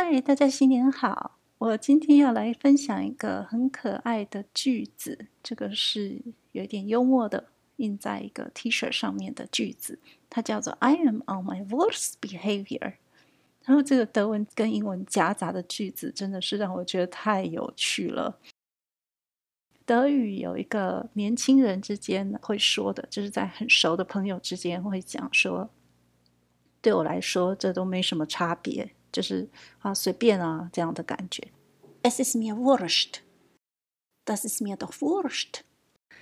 嗨，大家新年好！我今天要来分享一个很可爱的句子，这个是有点幽默的，印在一个 T 恤上面的句子，它叫做 "I am on my worst behavior"。然后这个德文跟英文夹杂的句子，真的是让我觉得太有趣了。德语有一个年轻人之间会说的，就是在很熟的朋友之间会讲说：“对我来说，这都没什么差别。”就是啊，随便啊这样的感觉。Es ist mir wurscht. Das ist mir doch wurscht.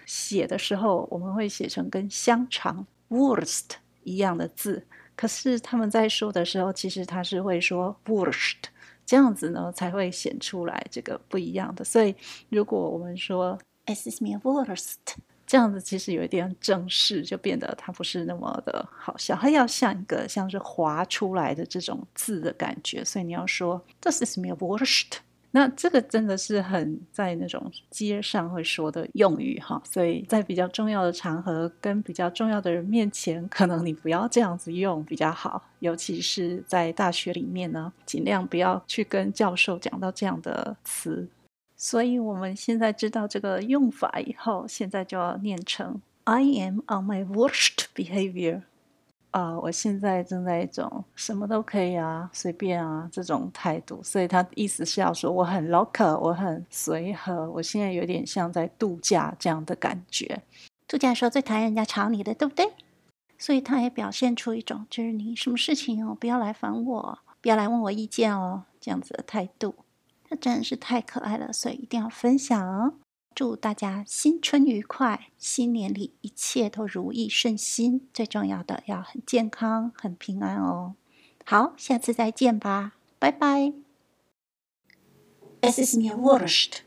写的时候我们会写成跟香肠 Wurst 一样的字，可是他们在说的时候，其实他是会说 Wurscht，这样子呢才会显出来这个不一样的。所以如果我们说 Es ist mir wurscht。这样子其实有一点正式，就变得它不是那么的好笑，它要像一个像是划出来的这种字的感觉，所以你要说 “this is my worst”，那这个真的是很在那种街上会说的用语哈，所以在比较重要的场合跟比较重要的人面前，可能你不要这样子用比较好，尤其是在大学里面呢，尽量不要去跟教授讲到这样的词。所以我们现在知道这个用法以后，现在就要念成 "I am on my worst behavior"。啊，我现在正在一种什么都可以啊，随便啊这种态度。所以他意思是要说我很 local，我很随和，我现在有点像在度假这样的感觉。度假的时候最讨厌人家吵你的，对不对？所以他也表现出一种就是你什么事情哦，不要来烦我，不要来问我意见哦，这样子的态度。那真的是太可爱了，所以一定要分享哦。祝大家新春愉快，新年里一切都如意顺心。最重要的要很健康、很平安哦。好，下次再见吧，拜拜。Es ist mir wurscht.